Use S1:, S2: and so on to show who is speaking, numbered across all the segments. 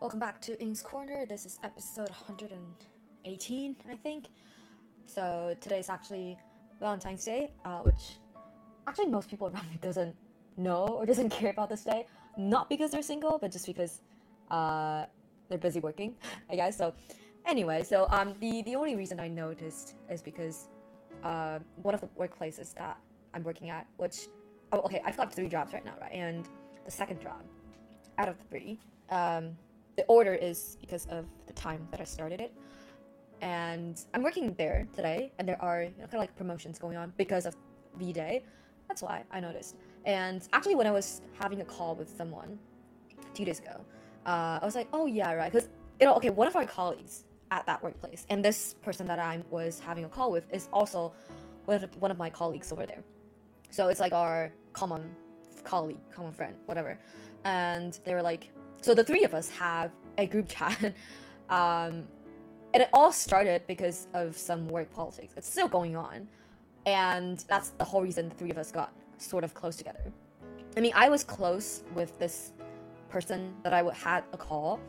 S1: Welcome back to Yin's Corner. This is episode 118, I think. So today's actually Valentine's Day, uh, which actually most people around me doesn't know or doesn't care about this day. Not because they're single, but just because uh, they're busy working, I guess. So anyway, so um, the the only reason I noticed is because uh, one of the workplaces that I'm working at, which oh, okay, I've got three jobs right now, right? And the second job out of the three, um, the order is because of the time that I started it. And I'm working there today, and there are you know, kind of like promotions going on because of V Day. That's why I noticed. And actually, when I was having a call with someone two days ago, uh, I was like, oh yeah, right. Because you know, okay, one of our colleagues at that workplace, and this person that I was having a call with is also one of, one of my colleagues over there. So it's like our common colleague, common friend, whatever. And they were like, so the three of us have a group chat. um, and it all started because of some work politics. It's still going on. And that's the whole reason the three of us got sort of close together. I mean, I was close with this person that I had a call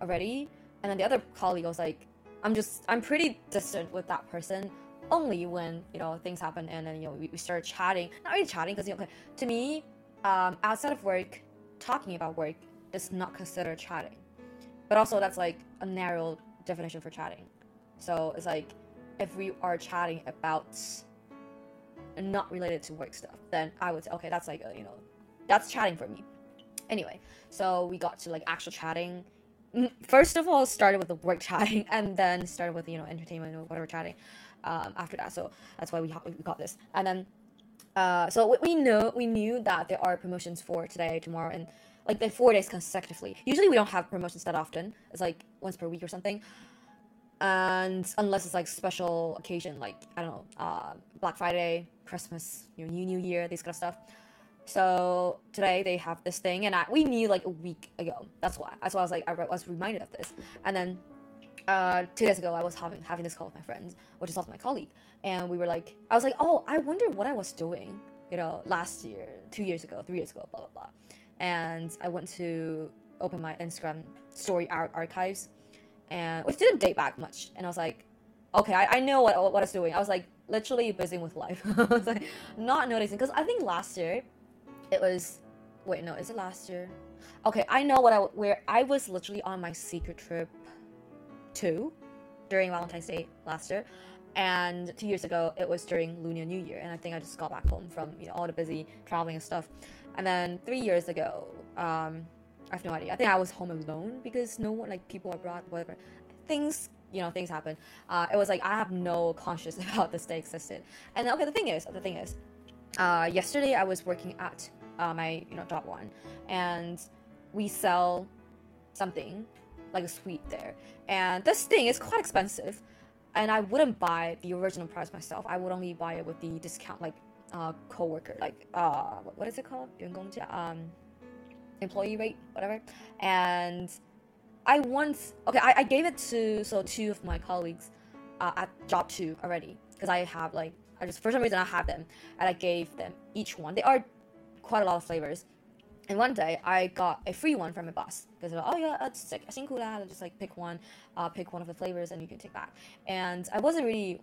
S1: already. And then the other colleague was like, I'm just, I'm pretty distant with that person only when, you know, things happen and then, you know, we, we started chatting. Not really chatting because, you know, to me, um, outside of work, talking about work is not considered chatting. But also, that's like a narrow definition for chatting. So it's like if we are chatting about not related to work stuff, then I would say, okay, that's like, a, you know, that's chatting for me. Anyway, so we got to like actual chatting. Mm, First of all, started with the work chatting, and then started with you know entertainment or whatever chatting. Um, after that, so that's why we ha- we got this, and then uh, so we- we know we knew that there are promotions for today, tomorrow, and like the four days consecutively. Usually we don't have promotions that often. It's like once per week or something. And unless it's like special occasion, like I don't know, uh, Black Friday, Christmas, you know, New New Year, these kind of stuff. So today they have this thing, and I, we knew like a week ago. That's why. That's why I was like I was reminded of this. And then uh, two days ago, I was having having this call with my friends, which is also my colleague, and we were like, I was like, oh, I wonder what I was doing, you know, last year, two years ago, three years ago, blah blah blah. And I went to open my Instagram story ar- archives, and which didn't date back much. And I was like, okay, I, I know what what I was doing. I was like literally busy with life. I was like not noticing because I think last year it was wait no is it last year okay i know what i where i was literally on my secret trip too during valentine's day last year and two years ago it was during lunar new year and i think i just got back home from you know all the busy traveling and stuff and then three years ago um i have no idea. I think i was home alone because no one like people abroad whatever. Things you know things happen. Uh, it was like i have no conscious about this day existed and okay the thing is the thing is uh, yesterday I was working at uh, my you know job one, and we sell something like a sweet there, and this thing is quite expensive, and I wouldn't buy the original price myself. I would only buy it with the discount like uh coworker like uh what, what is it called 员工价 um employee rate whatever and I once okay I, I gave it to so two of my colleagues uh, at job two already because I have like I just for some reason I have them and I gave them each one. They are quite a lot of flavors. And one day I got a free one from my boss because they're like, oh yeah, it's like 辛苦啦, just like pick one, uh, pick one of the flavors and you can take that. And I wasn't really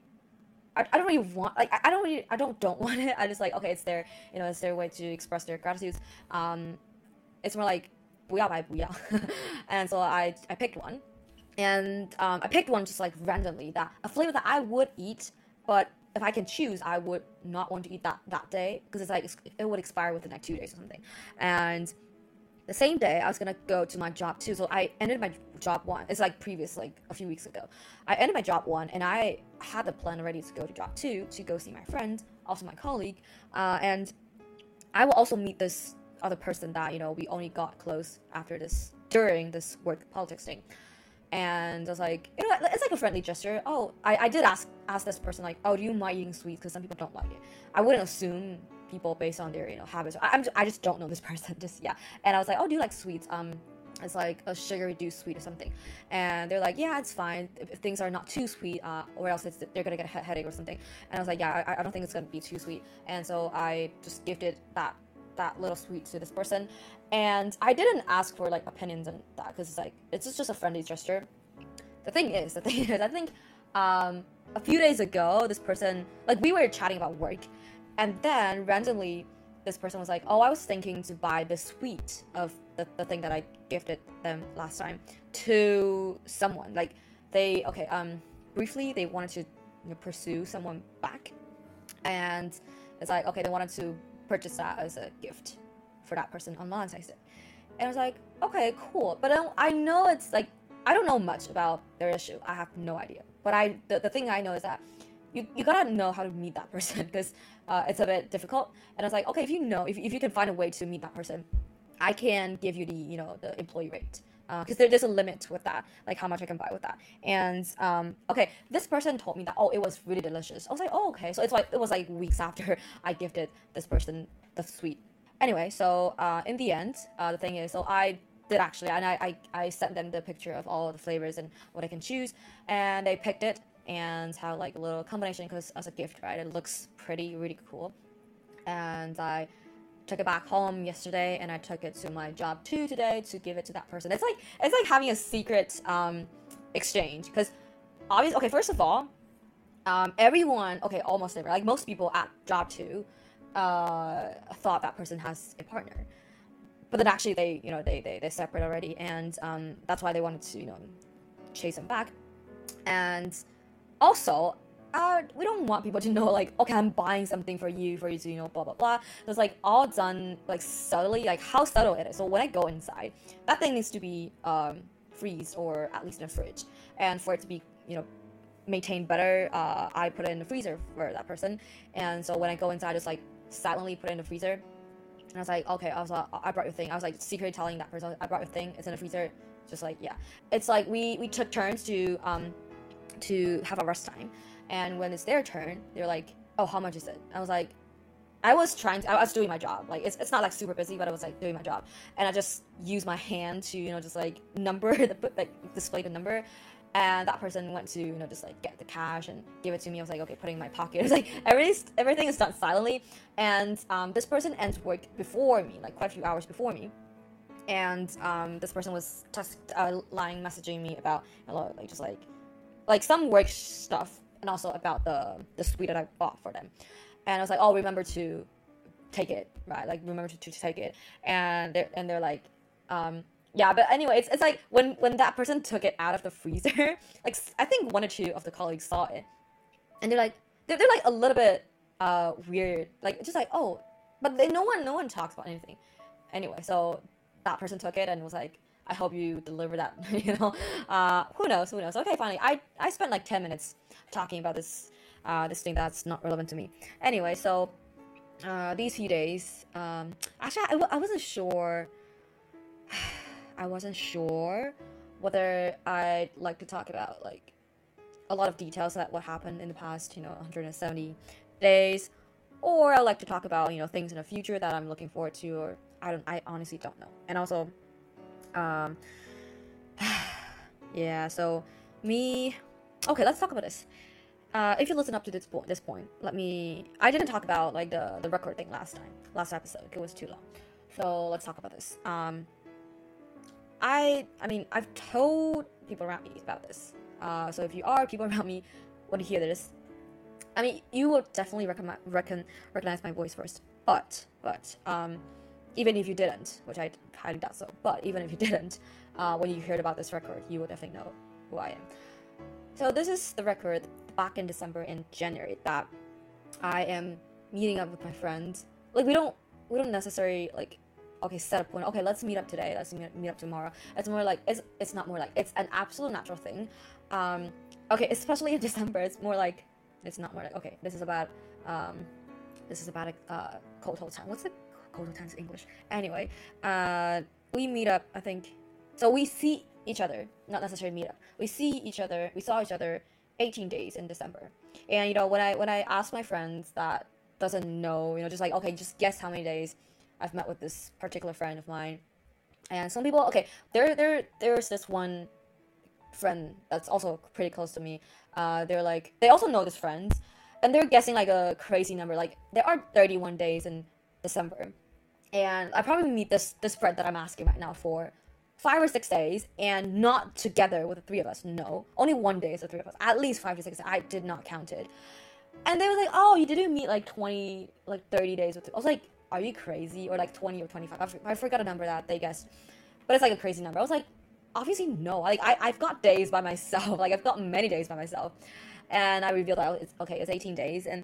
S1: I, I don't really want like I, I don't really I don't don't want it. I just like okay, it's their you know it's their way to express their gratitude. Um, it's more like 不要白不要. and so I I picked one, and um, I picked one just like randomly that a flavor that I would eat, but if I can choose, I would not want to eat that that day because it's like it's, it would expire within like two days or something. And the same day, I was gonna go to my job too. So I ended my job one. It's like previous, like a few weeks ago. I ended my job one, and I had the plan already to go to job two to go see my friend, also my colleague, uh, and I will also meet this other person that you know we only got close after this during this work politics thing. And I was like, you know, it's like a friendly gesture. Oh, I, I did ask ask this person like, oh, do you mind eating sweets? Because some people don't like it. I wouldn't assume people based on their you know habits. I, I'm just, I just don't know this person. Just yeah. And I was like, oh, do you like sweets? Um, it's like a sugar reduced sweet or something. And they're like, yeah, it's fine if, things are not too sweet, uh, or else it's, they're gonna get a he- headache or something. And I was like, yeah, I, I don't think it's gonna be too sweet. And so I just gifted that that little sweet to this person, and I didn't ask for like opinions on that because it's like it's just a friendly gesture. The thing is, the thing is, I think um, a few days ago, this person like we were chatting about work, and then randomly this person was like, "Oh, I was thinking to buy the suite of the, the thing that I gifted them last time to someone. Like they okay, um, briefly they wanted to you know, pursue someone back, and it's like okay, they wanted to purchase that as a gift for that person on Valentine's Day, and I was like, okay, cool, but I, I know it's like I don't know much about their issue. I have no idea, but I the, the thing I know is that you, you gotta know how to meet that person because uh, it's a bit difficult. And I was like, okay, if you know, if, if you can find a way to meet that person, I can give you the you know the employee rate because uh, there, there's a limit with that, like how much I can buy with that. And um, okay, this person told me that oh, it was really delicious. I was like, oh, okay. So it's like it was like weeks after I gifted this person the sweet. Anyway, so uh, in the end, uh, the thing is, so I did actually, and I, I I sent them the picture of all the flavors and what I can choose, and they picked it and have like a little combination because as a gift, right? It looks pretty, really cool. And I took it back home yesterday and I took it to my job too today to give it to that person. It's like it's like having a secret um, exchange because obviously, okay, first of all, um, everyone, okay, almost everyone, like most people at job two, uh, thought that person has a partner, but then actually they, you know, they they they separate already, and um, that's why they wanted to, you know, chase him back, and also uh, we don't want people to know like okay i'm buying something for you for you to you know blah blah blah. So it's like all done like subtly like how subtle it is. So when i go inside that thing needs to be um freezed or at least in a fridge. And for it to be you know maintained better uh, i put it in the freezer for that person. And so when i go inside I just like silently put it in the freezer. And i was like okay i was like i brought your thing. I was like secretly telling that person i brought your thing. It's in the freezer. Just like yeah. It's like we we took turns to um to have a rest time. And when it's their turn, they're like, "Oh, how much is it?" I was like, I was trying to, I was doing my job. Like it's, it's not like super busy, but I was like doing my job, and I just used my hand to you know just like number the like display the number, and that person went to you know just like get the cash and give it to me. I was like okay, putting in my pocket. It's like everything everything is done silently, and um, this person ends work before me, like quite a few hours before me. And um, this person was just uh, lying messaging me about hello, like just like like some work stuff and also about the the sweet that I bought for them. And I was like, oh, remember to take it, right? Like remember to, to take it. And they're and they're like, um, yeah. But anyway, it's, it's like when when that person took it out of the freezer, like I think one or two of the colleagues saw it, and they're like, they're, they're like a little bit uh weird, like just like oh, but they, no one no one talks about anything. Anyway, so that person took it and was like I hope you deliver that. you know, uh, who knows? Who knows? Okay, finally, I I spent like ten minutes talking about this uh, this thing that's not relevant to me. Anyway, so uh, these few days, um, actually, I w- I wasn't sure. I wasn't sure whether I'd like to talk about like a lot of details that what happened in the past, you know, 170 days, or I like to talk about you know things in the future that I'm looking forward to, or I don't, I honestly don't know. And also, um, yeah, so me. Okay, let's talk about this. Uh, if you listen up to this point, this point, let me. I didn't talk about like the the record thing last time, last episode. It was too long. So let's talk about this. Um, I I mean I've told people around me about this. Uh, so if you are people around me want to hear this, I mean you will definitely recon, recognize my voice first. But but um, even if you didn't, which I highly doubt so, but even if you didn't, uh, when you heard about this record, you will definitely know who I am. So this is the record back in December and January that I am meeting up with my friends. Like we don't we don't necessarily like okay set a point. Okay, let's meet up today. Let's meet, up tomorrow. It's more like it's it's not more like it's an absolute natural thing. Um, okay, especially in December, it's more like it's not more like okay. This is about um, this is about a uh, cold time. What's the Times English. Anyway, uh, we meet up, I think. So we see each other, not necessarily meet up. We see each other, we saw each other 18 days in December. And you know, when I when I ask my friends that doesn't know, you know, just like okay, just guess how many days I've met with this particular friend of mine. And some people, okay, there there there's this one friend that's also pretty close to me. Uh, they're like they also know this friend, and they're guessing like a crazy number. Like there are 31 days in December, and I probably meet this this spread that I'm asking right now for five or six days and not together with the three of us. No, only one day is the three of us. At least five to six. I did not count it. And they were like, "Oh, you didn't meet like 20, like 30 days with." I was like, "Are you crazy?" Or like 20 or 25. I, forgot a number that they guessed, but it's like a crazy number. I was like, obviously no. Like I, I've got days by myself. Like I've got many days by myself, and I revealed that it's okay. It's 18 days, and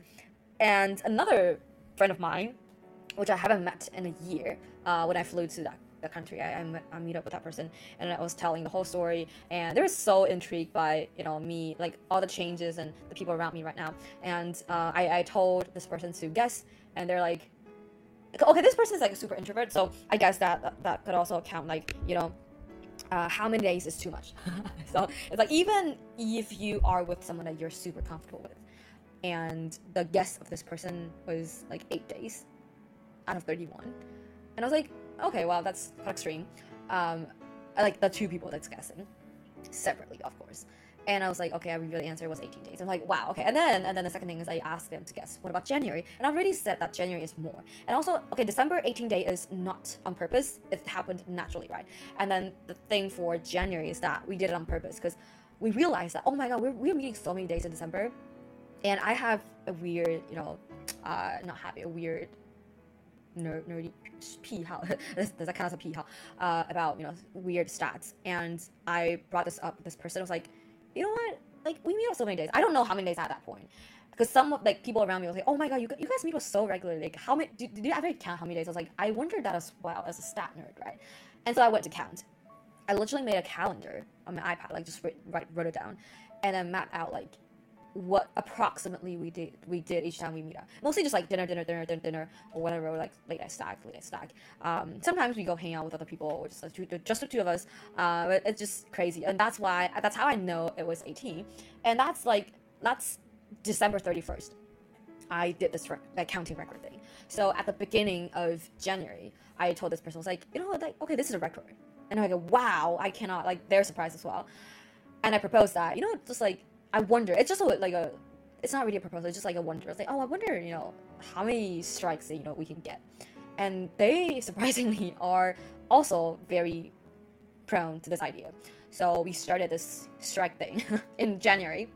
S1: and another friend of mine, which I haven't met in a year, uh, when I flew to that the country. I, I, I meet up with that person and I was telling the whole story and they were so intrigued by you know me like all the changes and the people around me right now and uh, I, I told this person to guess and they're like okay this person is like a super introvert so I guess that that, that could also account like you know uh, how many days is too much so it's like even if you are with someone that you're super comfortable with and the guess of this person was like eight days out of 31 and I was like okay, well, that's extreme. Um, I like the two people that's guessing separately, of course. And I was like, okay, I revealed the answer was 18 days. I'm like, wow, okay. And then and then the second thing is I asked them to guess, what about January? And I already said that January is more. And also, okay, December 18 day is not on purpose. It happened naturally, right? And then the thing for January is that we did it on purpose because we realized that, oh my god, we're, we're meeting so many days in December. And I have a weird, you know, uh, not happy, a weird nerd, nerdy Does a kind of a uh, about you know weird stats, and I brought this up. This person was like, you know what? Like we meet up so many days. I don't know how many days at that point, because some like people around me was like, oh my god, you, you guys meet up so regularly. Like how many? Did, you ever count how many days? I was like, I wondered that as well as a stat nerd, right? And so I went to count. I literally made a calendar on my iPad, like just write wrote it down, and then mapped out like what approximately we did we did each time we meet up. Mostly just like dinner, dinner, dinner, dinner, dinner, or whatever. Like late night stag, late night stag. Um, sometimes we go hang out with other people, or just the two, just the two of us. Uh, but it's just crazy, and that's why that's how I know it was 18, and that's like that's December 31st. I did this rec- like counting record thing. So at the beginning of January, I told this person I was like, you know like okay, this is a record, and I go, wow, I cannot like they're surprised as well, and I proposed that you know just like I wonder. It's just a, like a. It's not really a proposal. It's just like a wonder. It's like, oh, I wonder, you know, how many strikes you know we can get, and they surprisingly are also very prone to this idea. So we started this strike thing in January,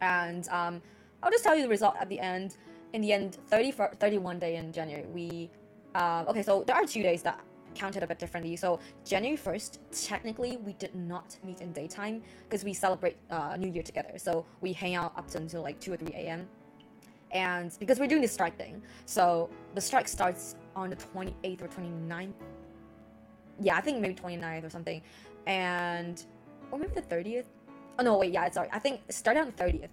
S1: and um, I'll just tell you the result at the end. In the end, 30 31 day in January, we uh, okay. So there are two days that counted a bit differently. So January 1st, technically we did not meet in daytime because we celebrate uh, New Year together. So we hang out up until like 2 or 3 a.m. And because we're doing the strike thing, so the strike starts on the 28th or 29th. Yeah, I think maybe 29th or something. And, or maybe the 30th. Oh no, wait, yeah, sorry. I think it started on the 30th.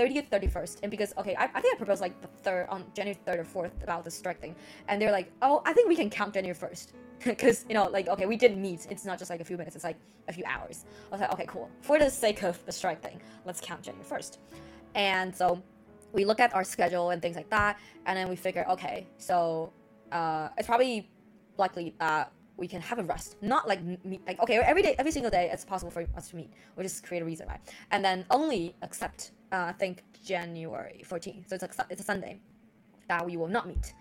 S1: 30th, 31st. And because, okay, I, I think I proposed like the third, on January 3rd or 4th about the strike thing. And they're like, oh, I think we can count January 1st because you know like okay we didn't meet. It's not just like a few minutes. It's like a few hours. I was like okay cool. For the sake of the strike thing let's count january 1st and so we look at our schedule and things like that. And then we figure okay so uh, it's probably likely that we can have a rest not like meet, like okay every day every single day it's possible for us to meet we just create a reason right and then only accept uh, i think january 14th so it's a, it's a sunday that we will not meet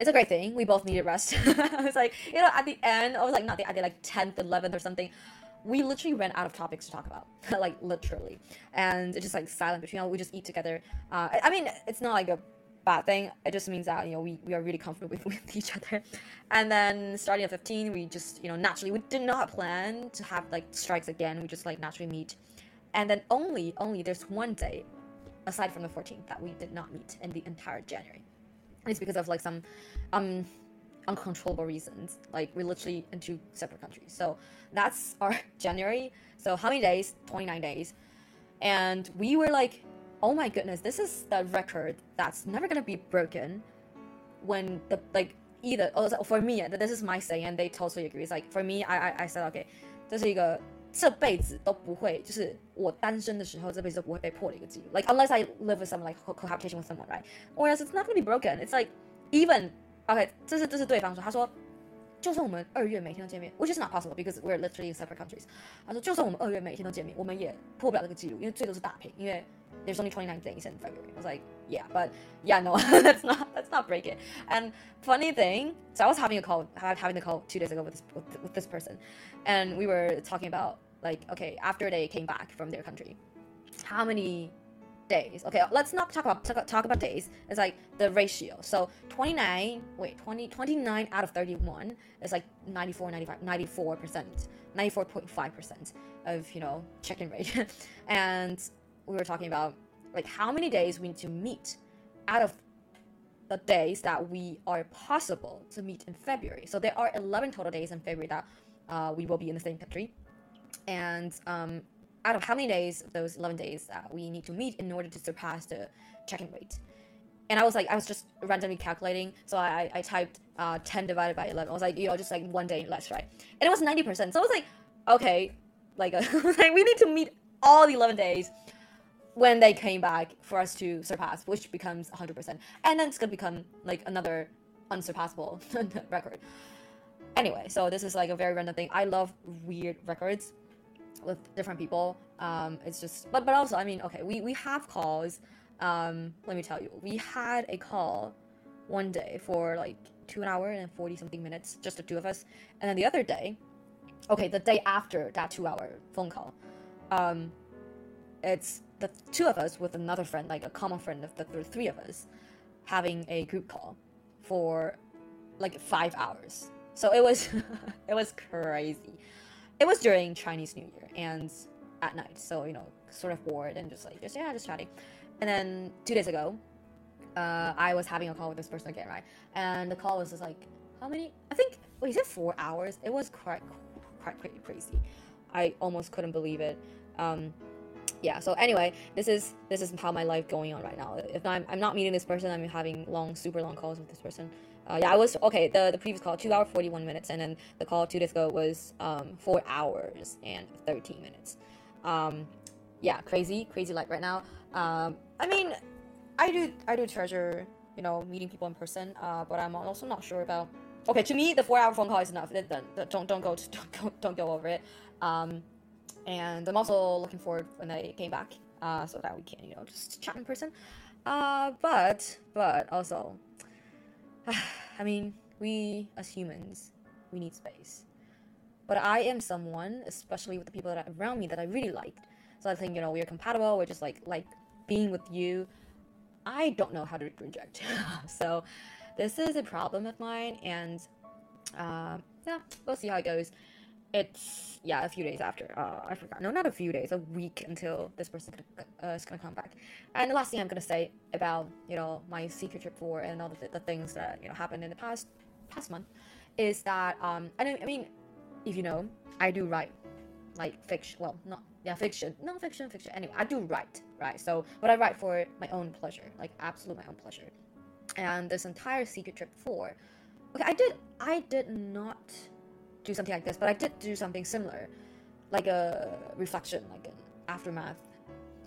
S1: it's a great thing. We both needed rest. I was like, you know, at the end, I was like, not the, at the like 10th, 11th or something, we literally ran out of topics to talk about. like, literally. And it's just like silent between, all we just eat together. Uh, I mean, it's not like a bad thing. It just means that, you know, we, we are really comfortable with, with each other. And then starting at 15, we just, you know, naturally, we did not plan to have like strikes again. We just like naturally meet. And then only, only there's one day aside from the 14th that we did not meet in the entire January it's because of like some um uncontrollable reasons. Like we're literally in two separate countries. So that's our January. So how many days? 29 days. And we were like, oh my goodness, this is the record that's never gonna be broken when the like either oh, for me this is my say and they totally agree. It's like for me I I, I said okay 这是一个这辈子都不会，就是我单身的时候，这辈子都不会被破的一个记录。Like unless I live with someone, like cohabitation with someone, right? Or else it's not gonna be broken. It's like even okay，这是这是对方说，他说就算我们二月每天都见面，which is not possible because we're literally in separate countries。他说就算我们二月每天都见面，我们也破不了这个记录，因为最多是打平，因为 there's only 29 days in February. I was like, yeah, but yeah, no, that's not that's let's not break it. And funny thing, so I was having a call, having the call two days ago with this with, with this person, and we were talking about like, okay, after they came back from their country, how many days. Okay, let's not talk about talk, talk, about days. It's like the ratio. So 29, wait, 20, 29 out of 31 is like 94, 95, 94%, 94.5% of, you know, check-in rate. and we were talking about like how many days we need to meet out of the days that we are possible to meet in February. So there are 11 total days in February that uh, we will be in the same country. And um, out of how many days those 11 days that we need to meet in order to surpass the check-in rate? And i was like i was just randomly calculating. So i, I typed uh, 10 divided by 11 i was like you know just like one day less right? And it was 90% so i was like okay like, like we need to meet all the 11 days when they came back for us to surpass which becomes 100% and then it's gonna become like another unsurpassable record anyway so this is like a very random thing i love weird records with different people. Um, it's just, but but also, I mean, okay, we we have calls. Um, let me tell you, we had a call one day for like two an hour and forty something minutes, just the two of us, and then the other day, okay, the day after that two hour phone call, um, it's the two of us with another friend, like a common friend of the three of us, having a group call for like five hours. So it was it was crazy it was during Chinese New Year and at night, so you know, sort of bored and just like just yeah, just chatting. And then two days ago, uh, I was having a call with this person again, right? And the call was just like, how many? I think wait, is it four hours? It was quite quite crazy. I almost couldn't believe it. Um, yeah. So anyway, this is this is how my life going on right now. If I'm I'm not meeting this person, I'm having long, super long calls with this person. Uh, yeah, I was okay. The the previous call two hour forty one minutes, and then the call two days ago was um, four hours and thirteen minutes. Um, yeah, crazy, crazy life right now. Um, I mean, I do I do treasure you know meeting people in person, uh, but I'm also not sure about. Okay, to me, the four hour phone call is enough. Don't don't go don't don't go over it. Um, and I'm also looking forward when they came back, uh, so that we can you know just chat in person. Uh, but but also I mean, we as humans, we need space. But I am someone, especially with the people that are around me, that I really like. So I think you know we're compatible. We're just like like being with you. I don't know how to reject. so this is a problem of mine, and uh, yeah, we'll see how it goes it's yeah a few days after uh, i forgot. No not a few days a week until this person uh, is gonna come back. And the last thing i'm gonna say about you know my secret trip for and all the, the things that you know happened in the past past month is that um i, I mean if you know i do write like fiction well not yeah fiction non-fiction fiction anyway i do write right? So what i write for my own pleasure like absolute my own pleasure. And this entire secret trip for okay i did i did not do something like this, but I did do something similar, like a reflection, like an aftermath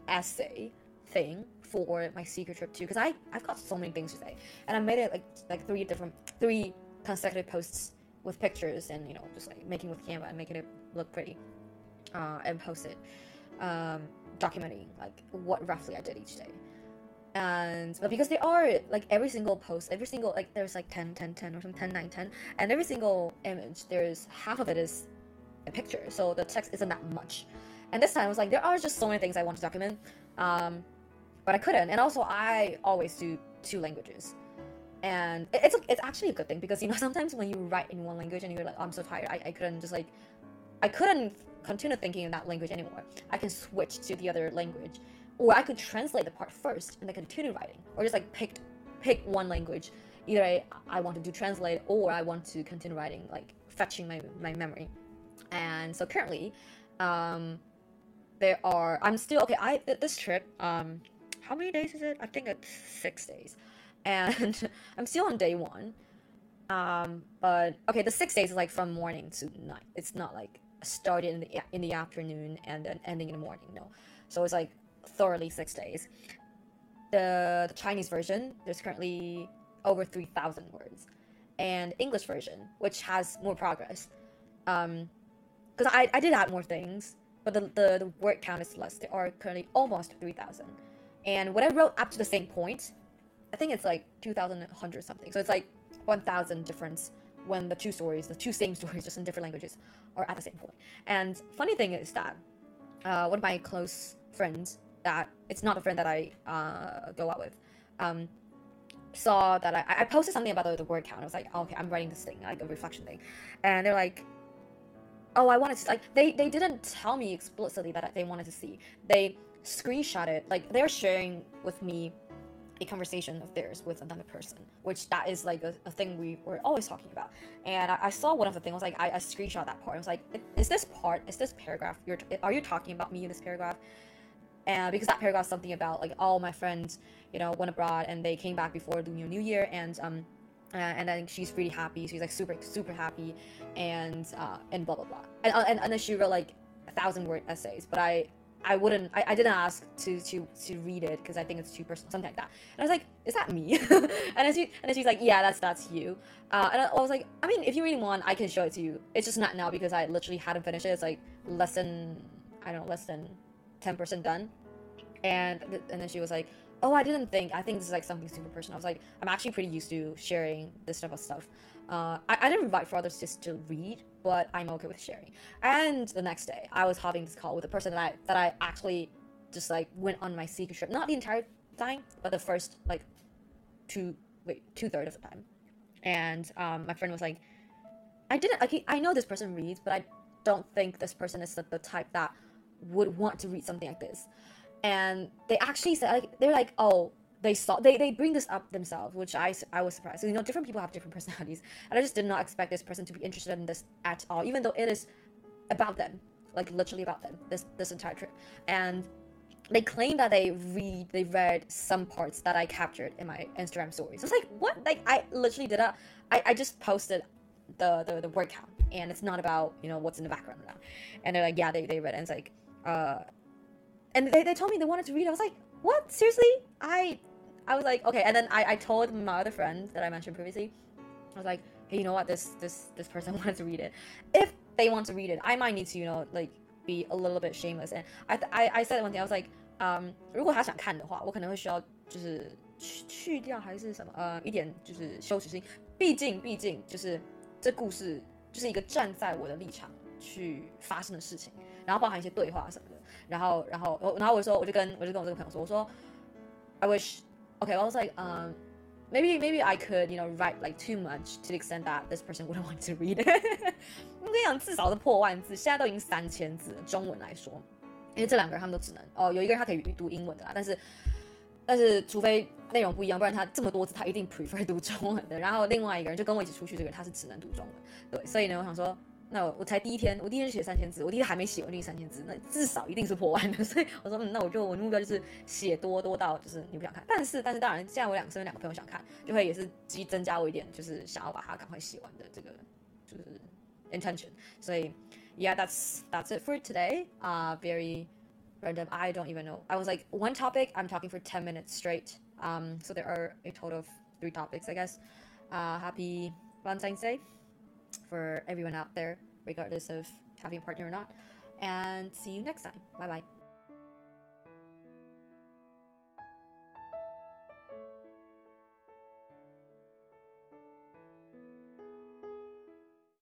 S1: essay thing for my secret trip too. Because I I've got so many things to say, and I made it like like three different three consecutive posts with pictures and you know just like making with Canva and making it look pretty, uh, and post it, um, documenting like what roughly I did each day and but because they are like every single post every single like there's like 10 10 10 or some 10 9 10 and every single image there's half of it is a picture so the text isn't that much. And this time it was like there are just so many things i want to document um but i couldn't. And also i always do two languages. And it's it's actually a good thing because you know sometimes when you write in one language and you're like oh, i'm so tired I, I couldn't just like i couldn't continue thinking in that language anymore. I can switch to the other language or I could translate the part first and then continue writing, or just like pick pick one language. Either I, I want to do translate or I want to continue writing, like fetching my, my memory. And so currently, um, there are I'm still okay. I this trip, um, how many days is it? I think it's six days, and I'm still on day one. Um, but okay, the six days is like from morning to night. It's not like started in the in the afternoon and then ending in the morning. No, so it's like thoroughly six days. The, the Chinese version, there's currently over 3,000 words. And English version, which has more progress. Um, because I, I did add more things, but the, the, the word count is less. There are currently almost 3,000. And what I wrote up to the same point I think it's like 2,100 something. So it's like 1,000 difference when the two stories, the two same stories, just in different languages, are at the same point. And funny thing is that uh, one of my close friends, that it's not a friend that I uh, go out with, um, saw that I, I posted something about the, the word count. I was like, oh, okay, I'm writing this thing, like a reflection thing, and they're like, oh, I wanted to like they they didn't tell me explicitly that they wanted to see. They screenshot it, like they're sharing with me a conversation of theirs with another person, which that is like a, a thing we were always talking about. And I, I, saw one of the things, I was like I, I screenshot that part. I was like, is this part, is this paragraph, you're, are you talking about me in this paragraph? And because that paragraph something about like all my friends, you know, went abroad and they came back before the new year and um uh, and then she's really happy. She's like super super happy, and uh, and blah blah blah. And, uh, and and then she wrote like a thousand word essays. But I I wouldn't. I, I didn't ask to to to read it because I think it's too personal, something like that. And I was like, "Is that me?" and then she and then she's like, "Yeah, that's that's you." Uh, and I, I was like, "I mean, if you really want, I can show it to you. It's just not now because I literally hadn't finished it. It's like less than I don't know, less than ten percent done." And th- and then she was like, "Oh, I didn't think. I think this is like something super personal." I was like, "I'm actually pretty used to sharing this type of stuff." Uh, I, I didn't invite for others just to read, but I'm okay with sharing. And the next day, I was having this call with a person that I that I actually just like went on my secret trip. Not the entire time, but the first like two wait two third of the time. And um, my friend was like, I didn't like I know this person reads, but I don't think this person is the, the type that would want to read something like this. And they actually said like they're like, oh, they saw they, they bring this up themselves which I, I was surprised. So, you know different people have different personalities. And i just did not expect this person to be interested in this at all even though it is about them like literally about them this this entire trip. And they claim that they read they read some parts that i captured in my instagram stories. I was like what? Like i literally did a i, I just posted the, the the word count. And it's not about you know what's in the background now and they're like yeah they, they read it. And it's like uh and they, they told me they wanted to read it. i was like what seriously i I was like, okay, and then I, I told my other friend that I mentioned previously, I was like, hey, you know what, this this this person wanted to read it. If they want to read it, I might need to, you know, like be a little bit shameless. And I I I said one thing, I was like, um, 如果他想看的话，我可能会需要就是去去掉还是什么呃一点就是羞耻心，毕竟毕竟就是这故事就是一个站在我的立场去发生的事情， 然后包含一些对话什么的，然后然后我然后我就说我就跟我就跟我这个朋友说，我说 I wish okay, I was like, um, maybe maybe I could you know write like too much to the extent that this person wouldn't want to read it 我跟你讲，至少是破万字，现在都已经三千字。中文来说，因为这两个人他们都只能哦，有一个人他可以读英文的啦，但是但是除非内容不一样，不然他这么多字他一定 prefer 读中文的。然后另外一个人就跟我一起出去，这个人他是只能读中文。对，所以呢，我想说。那我我才第一天，我第一天写三千字，我第一天还没写完那三千字，那至少一定是破万的。所以我说，嗯，那我就我的目标就是写多多到就是你不想看，但是但是当然，现在我两身边两个朋友想看，就会也是激增加我一点，就是想要把它赶快写完的这个就是 intention。所以，yeah，that's that's it for today. Uh, very random. I don't even know. I was like one topic. I'm talking for ten minutes straight. Um, so there are a total of three topics, I guess. Uh, happy Valentine's Day for everyone out there, regardless of having a partner or not. And see you next time. Bye bye.